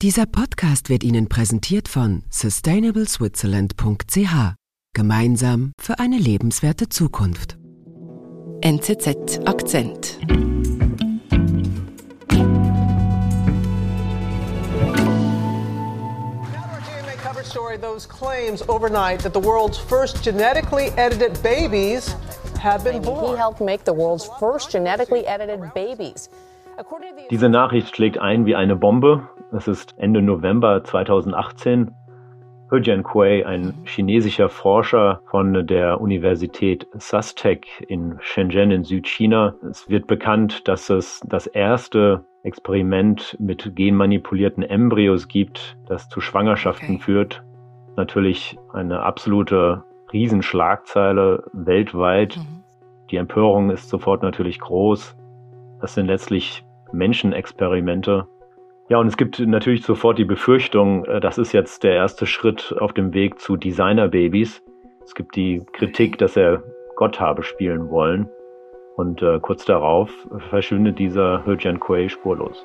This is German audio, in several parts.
Dieser Podcast wird Ihnen präsentiert von sustainableswitzerland.ch. Gemeinsam für eine lebenswerte Zukunft. NZZ Akzent. story those claims overnight that the world's first genetically edited babies have been born. He helped make the world's first genetically edited babies. Diese Nachricht schlägt ein wie eine Bombe. Es ist Ende November 2018. He Jiankui, ein chinesischer Forscher von der Universität SUSTEC in Shenzhen in Südchina. Es wird bekannt, dass es das erste Experiment mit genmanipulierten Embryos gibt, das zu Schwangerschaften okay. führt. Natürlich eine absolute Riesenschlagzeile weltweit. Mhm. Die Empörung ist sofort natürlich groß. Das sind letztlich Menschenexperimente. Ja, und es gibt natürlich sofort die Befürchtung, äh, das ist jetzt der erste Schritt auf dem Weg zu Designerbabys. Es gibt die Kritik, dass er Gott habe spielen wollen. Und äh, kurz darauf verschwindet dieser He Jiankui spurlos.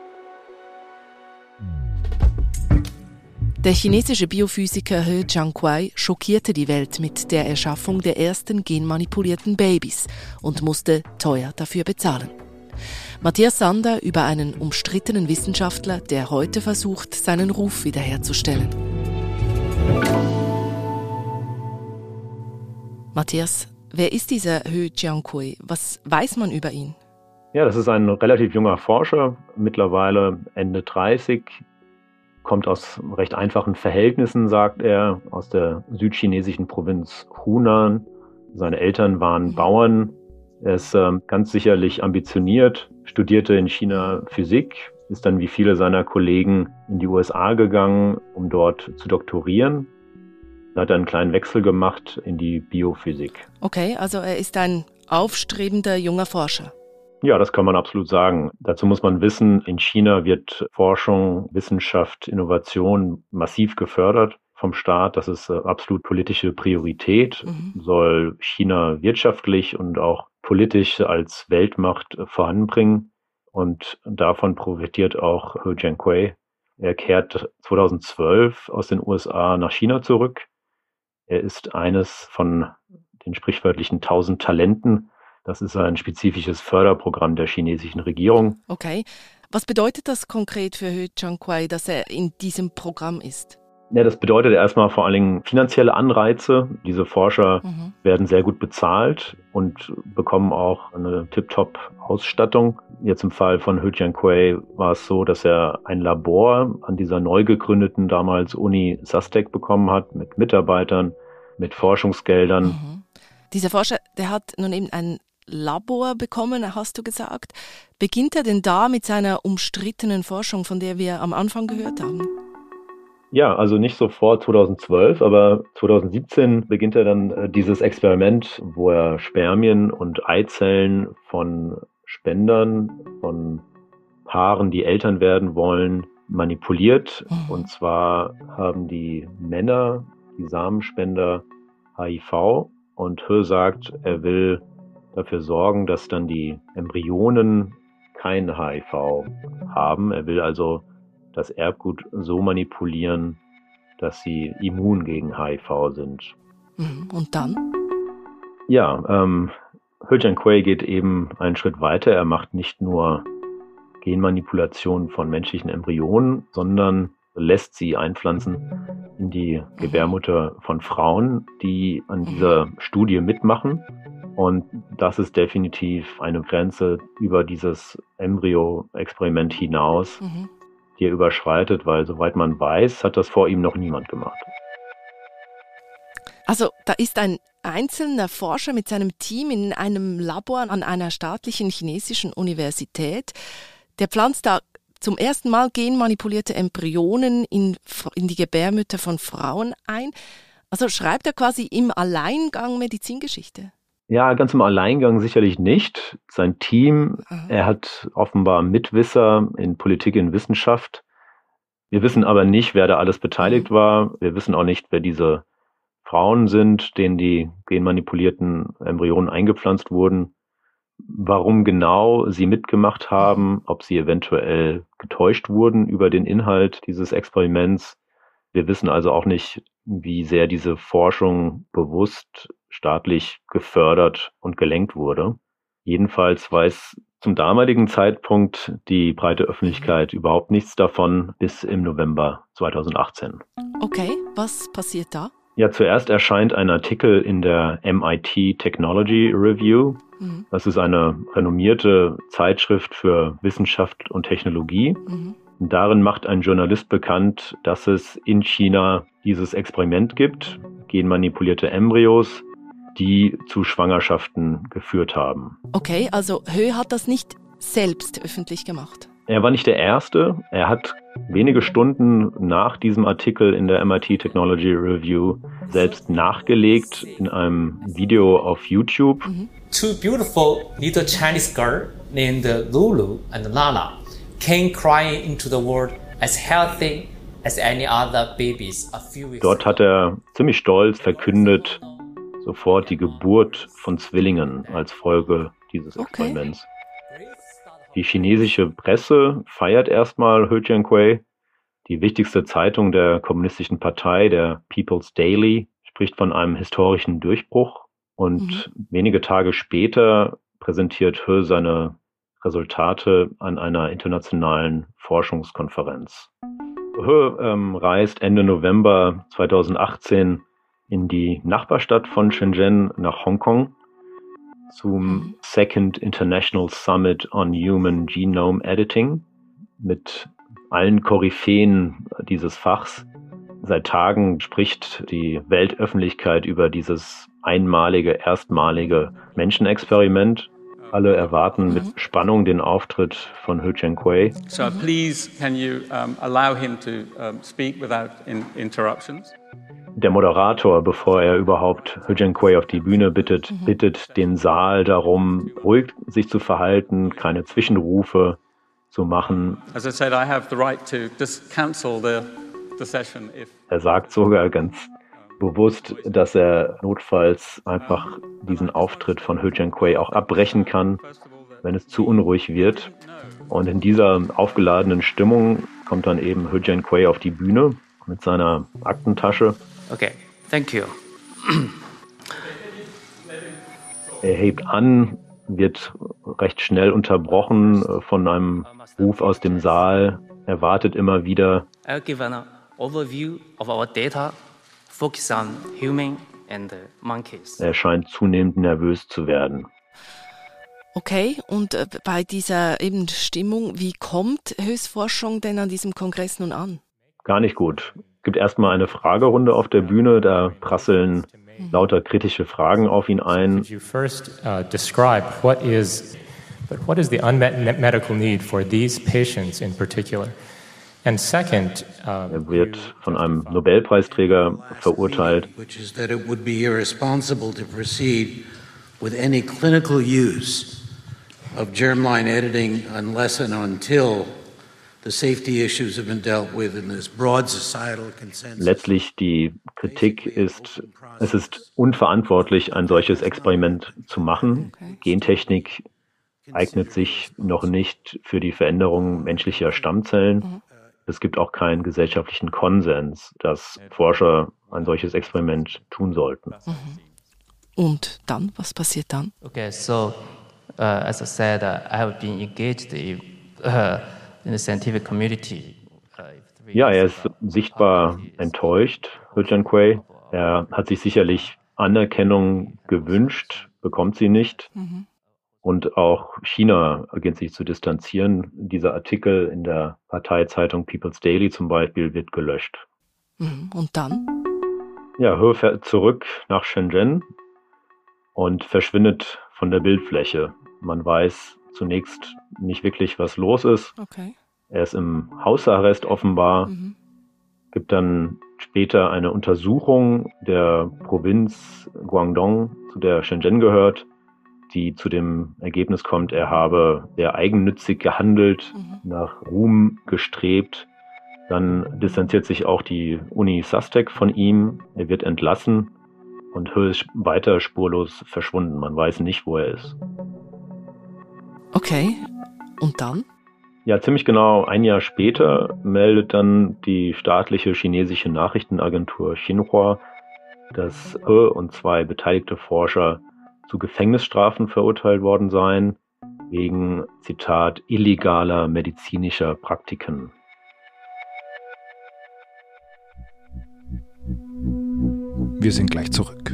Der chinesische Biophysiker He Jiankui schockierte die Welt mit der Erschaffung der ersten genmanipulierten Babys und musste teuer dafür bezahlen. Matthias Sander über einen umstrittenen Wissenschaftler, der heute versucht, seinen Ruf wiederherzustellen. Matthias, wer ist dieser He Jiankui? Was weiß man über ihn? Ja, das ist ein relativ junger Forscher, mittlerweile Ende 30, kommt aus recht einfachen Verhältnissen, sagt er, aus der südchinesischen Provinz Hunan. Seine Eltern waren mhm. Bauern. Er ist äh, ganz sicherlich ambitioniert, studierte in China Physik, ist dann wie viele seiner Kollegen in die USA gegangen, um dort zu doktorieren. Er hat einen kleinen Wechsel gemacht in die Biophysik. Okay, also er ist ein aufstrebender junger Forscher. Ja, das kann man absolut sagen. Dazu muss man wissen, in China wird Forschung, Wissenschaft, Innovation massiv gefördert vom Staat. Das ist äh, absolut politische Priorität, mhm. soll China wirtschaftlich und auch politisch als Weltmacht äh, voranbringen. Und davon profitiert auch He Jiankui. Er kehrt 2012 aus den USA nach China zurück. Er ist eines von den sprichwörtlichen tausend Talenten. Das ist ein spezifisches Förderprogramm der chinesischen Regierung. Okay. Was bedeutet das konkret für He Jiankui, dass er in diesem Programm ist? Ja, das bedeutet erstmal vor allen Dingen finanzielle Anreize. Diese Forscher mhm. werden sehr gut bezahlt und bekommen auch eine tip-top Ausstattung. Jetzt im Fall von He Jiankui war es so, dass er ein Labor an dieser neu gegründeten damals Uni Sastec bekommen hat mit Mitarbeitern, mit Forschungsgeldern. Mhm. Dieser Forscher, der hat nun eben ein Labor bekommen, hast du gesagt. Beginnt er denn da mit seiner umstrittenen Forschung, von der wir am Anfang gehört haben? Ja, also nicht sofort 2012, aber 2017 beginnt er dann äh, dieses Experiment, wo er Spermien und Eizellen von Spendern, von Paaren, die Eltern werden wollen, manipuliert. Mhm. Und zwar haben die Männer, die Samenspender, HIV und He sagt, er will dafür sorgen, dass dann die Embryonen kein HIV haben. Er will also das Erbgut so manipulieren, dass sie immun gegen HIV sind. Mhm. Und dann? Ja, ähm, He Jiankui geht eben einen Schritt weiter. Er macht nicht nur Genmanipulation von menschlichen Embryonen, sondern lässt sie einpflanzen in die mhm. Gebärmutter von Frauen, die an mhm. dieser Studie mitmachen. Und das ist definitiv eine Grenze über dieses Embryo-Experiment hinaus, mhm die er überschreitet, weil soweit man weiß, hat das vor ihm noch niemand gemacht. Also da ist ein einzelner Forscher mit seinem Team in einem Labor an einer staatlichen chinesischen Universität, der pflanzt da zum ersten Mal genmanipulierte Embryonen in, in die Gebärmütter von Frauen ein. Also schreibt er quasi im Alleingang Medizingeschichte. Ja, ganz im Alleingang sicherlich nicht. Sein Team, Aha. er hat offenbar Mitwisser in Politik und Wissenschaft. Wir wissen aber nicht, wer da alles beteiligt mhm. war. Wir wissen auch nicht, wer diese Frauen sind, denen die genmanipulierten Embryonen eingepflanzt wurden. Warum genau sie mitgemacht haben, ob sie eventuell getäuscht wurden über den Inhalt dieses Experiments. Wir wissen also auch nicht, wie sehr diese Forschung bewusst staatlich gefördert und gelenkt wurde. Jedenfalls weiß zum damaligen Zeitpunkt die breite Öffentlichkeit überhaupt nichts davon bis im November 2018. Okay, was passiert da? Ja, zuerst erscheint ein Artikel in der MIT Technology Review. Mhm. Das ist eine renommierte Zeitschrift für Wissenschaft und Technologie. Mhm. Darin macht ein Journalist bekannt, dass es in China dieses Experiment gibt, genmanipulierte Embryos, die zu Schwangerschaften geführt haben. Okay, also Höhe hat das nicht selbst öffentlich gemacht. Er war nicht der Erste. Er hat wenige Stunden nach diesem Artikel in der MIT Technology Review selbst nachgelegt in einem Video auf YouTube. Mhm. Two beautiful little Chinese girls named Lulu and Lala came crying into the world as healthy as any other babies a few weeks Dort hat er ziemlich stolz verkündet, sofort die Geburt von Zwillingen als Folge dieses Experiments. Okay. Die chinesische Presse feiert erstmal He Jiankui. Die wichtigste Zeitung der kommunistischen Partei, der People's Daily, spricht von einem historischen Durchbruch. Und mhm. wenige Tage später präsentiert He seine Resultate an einer internationalen Forschungskonferenz. He ähm, reist Ende November 2018 in die Nachbarstadt von Shenzhen nach Hongkong zum mhm. Second International Summit on Human Genome Editing mit allen Koryphäen dieses Fachs. Seit Tagen spricht die Weltöffentlichkeit über dieses einmalige, erstmalige Menschenexperiment. Alle erwarten mit mhm. Spannung den Auftritt von Hu Chengquei. So please can you um, allow him to um, speak without in interruptions? Der Moderator, bevor er überhaupt Hujen Quay auf die Bühne bittet, mhm. bittet den Saal darum, ruhig sich zu verhalten, keine Zwischenrufe zu machen. Er sagt sogar ganz bewusst, dass er notfalls einfach diesen Auftritt von Hujen Quay auch abbrechen kann, wenn es zu unruhig wird. Und in dieser aufgeladenen Stimmung kommt dann eben Hujen Quay auf die Bühne mit seiner Aktentasche Okay, thank you. Er hebt an, wird recht schnell unterbrochen äh, von einem Ruf aus dem Saal. Er wartet immer wieder. I'll give an overview of our data, focus on human and monkeys. Er scheint zunehmend nervös zu werden. Okay, und äh, bei dieser eben Stimmung, wie kommt Höchstforschung denn an diesem Kongress nun an? Gar nicht gut gibt erstmal eine Fragerunde auf der Bühne, da prasseln lauter kritische Fragen auf ihn ein. Uh, but what is the unmet medical need for these patients in particular? And second, uh, er wird von einem Nobelpreisträger verurteilt. Which is that it would be irresponsible to proceed with any clinical use of germline editing unless and until Letztlich die Kritik ist, es ist unverantwortlich, ein solches Experiment zu machen. Gentechnik eignet sich noch nicht für die Veränderung menschlicher Stammzellen. Mhm. Es gibt auch keinen gesellschaftlichen Konsens, dass Forscher ein solches Experiment tun sollten. Mhm. Und dann, was passiert dann? Okay, so uh, as I said, uh, I have been engaged in, uh, in the scientific community. Uh, ja, er ist sichtbar enttäuscht, Hu Quay. Er hat sich sicherlich Anerkennung gewünscht, bekommt sie nicht. Mhm. Und auch China beginnt sich zu distanzieren. Dieser Artikel in der Parteizeitung People's Daily zum Beispiel wird gelöscht. Mhm. Und dann? Ja, He fährt zurück nach Shenzhen und verschwindet von der Bildfläche. Man weiß zunächst nicht wirklich, was los ist. Okay. Er ist im Hausarrest offenbar. Mhm. Gibt dann später eine Untersuchung der Provinz Guangdong, zu der Shenzhen gehört, die zu dem Ergebnis kommt, er habe sehr eigennützig gehandelt, mhm. nach Ruhm gestrebt. Dann distanziert sich auch die Uni Sastec von ihm. Er wird entlassen und Höhe ist weiter spurlos verschwunden. Man weiß nicht, wo er ist. Okay, und dann? Ja, ziemlich genau ein Jahr später meldet dann die staatliche chinesische Nachrichtenagentur Xinhua, dass He und zwei beteiligte Forscher zu Gefängnisstrafen verurteilt worden seien, wegen, Zitat, illegaler medizinischer Praktiken. Wir sind gleich zurück.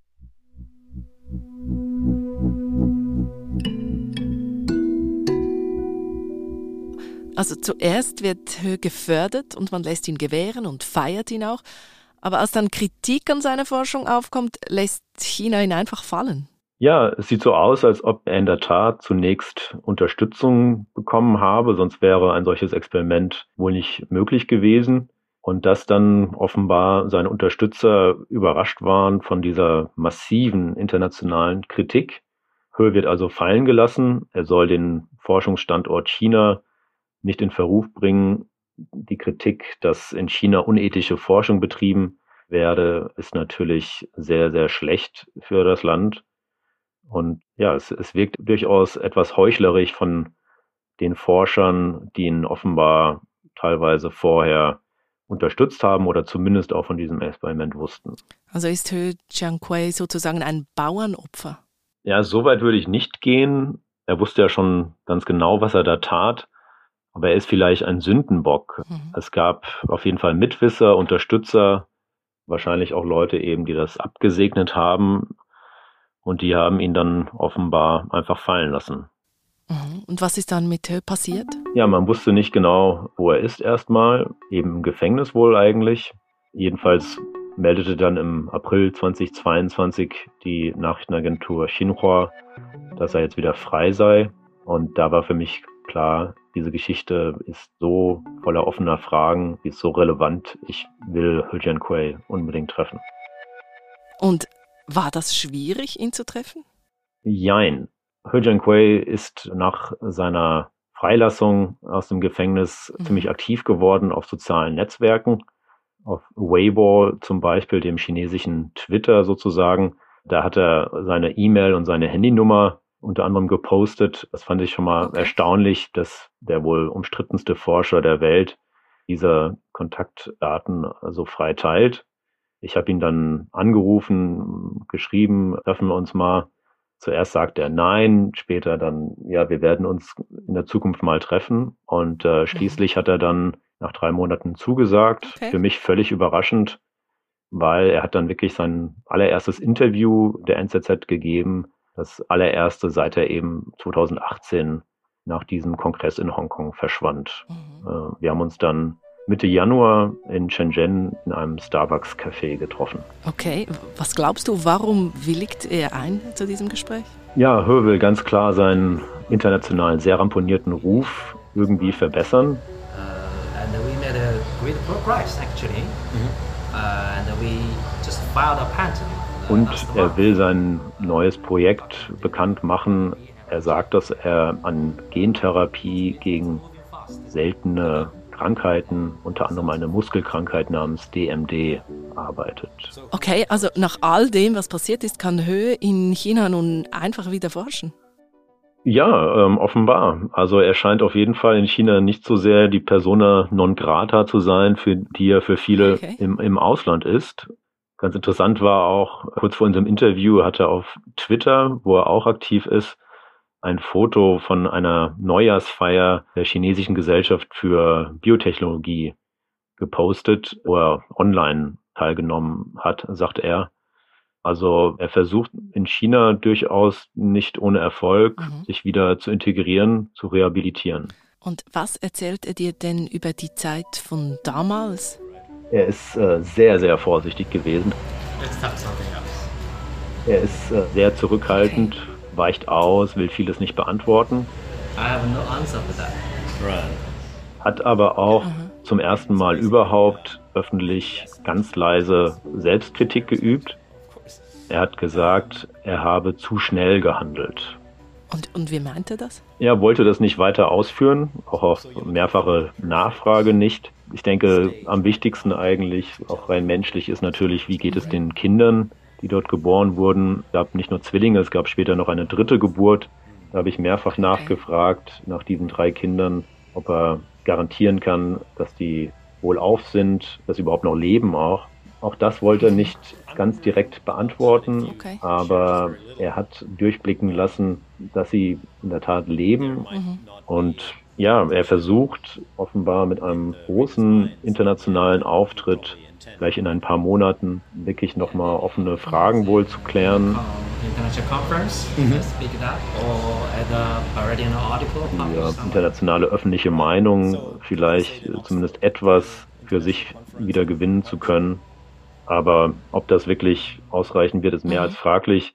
Also zuerst wird Höhe gefördert und man lässt ihn gewähren und feiert ihn auch. Aber als dann Kritik an seiner Forschung aufkommt, lässt China ihn einfach fallen. Ja, es sieht so aus, als ob er in der Tat zunächst Unterstützung bekommen habe, sonst wäre ein solches Experiment wohl nicht möglich gewesen. Und dass dann offenbar seine Unterstützer überrascht waren von dieser massiven internationalen Kritik. Höhe wird also fallen gelassen. Er soll den Forschungsstandort China nicht in Verruf bringen. Die Kritik, dass in China unethische Forschung betrieben werde, ist natürlich sehr, sehr schlecht für das Land. Und ja, es, es wirkt durchaus etwas heuchlerisch von den Forschern, die ihn offenbar teilweise vorher unterstützt haben oder zumindest auch von diesem Experiment wussten. Also ist He Jiankui sozusagen ein Bauernopfer? Ja, so weit würde ich nicht gehen. Er wusste ja schon ganz genau, was er da tat. Aber er ist vielleicht ein Sündenbock. Mhm. Es gab auf jeden Fall Mitwisser, Unterstützer, wahrscheinlich auch Leute eben, die das abgesegnet haben. Und die haben ihn dann offenbar einfach fallen lassen. Mhm. Und was ist dann mit Hö passiert? Ja, man wusste nicht genau, wo er ist erstmal. Eben im Gefängnis wohl eigentlich. Jedenfalls meldete dann im April 2022 die Nachrichtenagentur Xinhua, dass er jetzt wieder frei sei. Und da war für mich klar, diese Geschichte ist so voller offener Fragen, die ist so relevant. Ich will He Jiankui unbedingt treffen. Und war das schwierig, ihn zu treffen? Jein. He Jiankui ist nach seiner Freilassung aus dem Gefängnis mhm. ziemlich aktiv geworden auf sozialen Netzwerken. Auf Weibo zum Beispiel, dem chinesischen Twitter sozusagen. Da hat er seine E-Mail und seine Handynummer unter anderem gepostet. Das fand ich schon mal okay. erstaunlich, dass der wohl umstrittenste Forscher der Welt diese Kontaktdaten so frei teilt. Ich habe ihn dann angerufen, geschrieben, treffen wir uns mal. Zuerst sagte er nein, später dann, ja, wir werden uns in der Zukunft mal treffen. Und äh, mhm. schließlich hat er dann nach drei Monaten zugesagt. Okay. Für mich völlig überraschend, weil er hat dann wirklich sein allererstes Interview der NZZ gegeben das allererste, seit er eben 2018 nach diesem Kongress in Hongkong verschwand. Mhm. Äh, wir haben uns dann Mitte Januar in Shenzhen in einem Starbucks-Café getroffen. Okay, was glaubst du, warum willigt er ein zu diesem Gespräch? Ja, He will ganz klar seinen internationalen, sehr ramponierten Ruf irgendwie verbessern. Uh, and we made a great progress actually. Mhm. Uh, and we just filed a patent und er will sein neues Projekt bekannt machen. Er sagt, dass er an Gentherapie gegen seltene Krankheiten, unter anderem eine Muskelkrankheit namens DMD, arbeitet. Okay, also nach all dem, was passiert ist, kann Höhe in China nun einfach wieder forschen. Ja, ähm, offenbar. Also er scheint auf jeden Fall in China nicht so sehr die Persona non grata zu sein, für die er für viele okay. im, im Ausland ist. Ganz interessant war auch, kurz vor unserem Interview hat er auf Twitter, wo er auch aktiv ist, ein Foto von einer Neujahrsfeier der chinesischen Gesellschaft für Biotechnologie gepostet, wo er online teilgenommen hat, sagt er. Also er versucht in China durchaus nicht ohne Erfolg, mhm. sich wieder zu integrieren, zu rehabilitieren. Und was erzählt er dir denn über die Zeit von damals? Er ist äh, sehr, sehr vorsichtig gewesen. Er ist äh, sehr zurückhaltend, okay. weicht aus, will vieles nicht beantworten. Hat aber auch mhm. zum ersten Mal überhaupt öffentlich ganz leise Selbstkritik geübt. Er hat gesagt, er habe zu schnell gehandelt. Und, und wie meint er das? Er wollte das nicht weiter ausführen, auch auf mehrfache Nachfrage nicht. Ich denke, am wichtigsten eigentlich, auch rein menschlich, ist natürlich, wie geht es den Kindern, die dort geboren wurden. Es gab nicht nur Zwillinge, es gab später noch eine dritte Geburt. Da habe ich mehrfach nachgefragt nach diesen drei Kindern, ob er garantieren kann, dass die wohlauf sind, dass sie überhaupt noch leben auch. Auch das wollte er nicht ganz direkt beantworten, okay. aber er hat durchblicken lassen, dass sie in der Tat leben. Mhm. Und ja, er versucht offenbar mit einem großen internationalen Auftritt gleich in ein paar Monaten wirklich nochmal offene Fragen wohl zu klären. Mhm. Die internationale öffentliche Meinung vielleicht zumindest etwas für sich wieder gewinnen zu können. Aber ob das wirklich ausreichen wird, ist mehr mhm. als fraglich.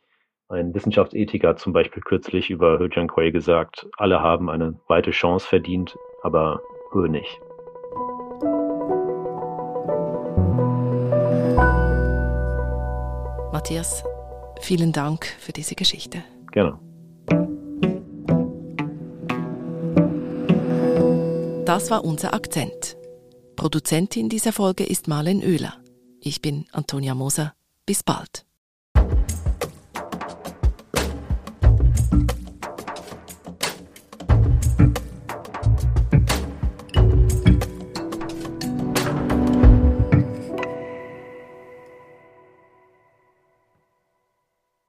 Ein Wissenschaftsethiker hat zum Beispiel kürzlich über He Jiankui gesagt, alle haben eine weite Chance verdient, aber He nicht. Matthias, vielen Dank für diese Geschichte. Gerne. Das war unser Akzent. Produzentin dieser Folge ist Marlen Oehler. Ich bin Antonia Moser. Bis bald.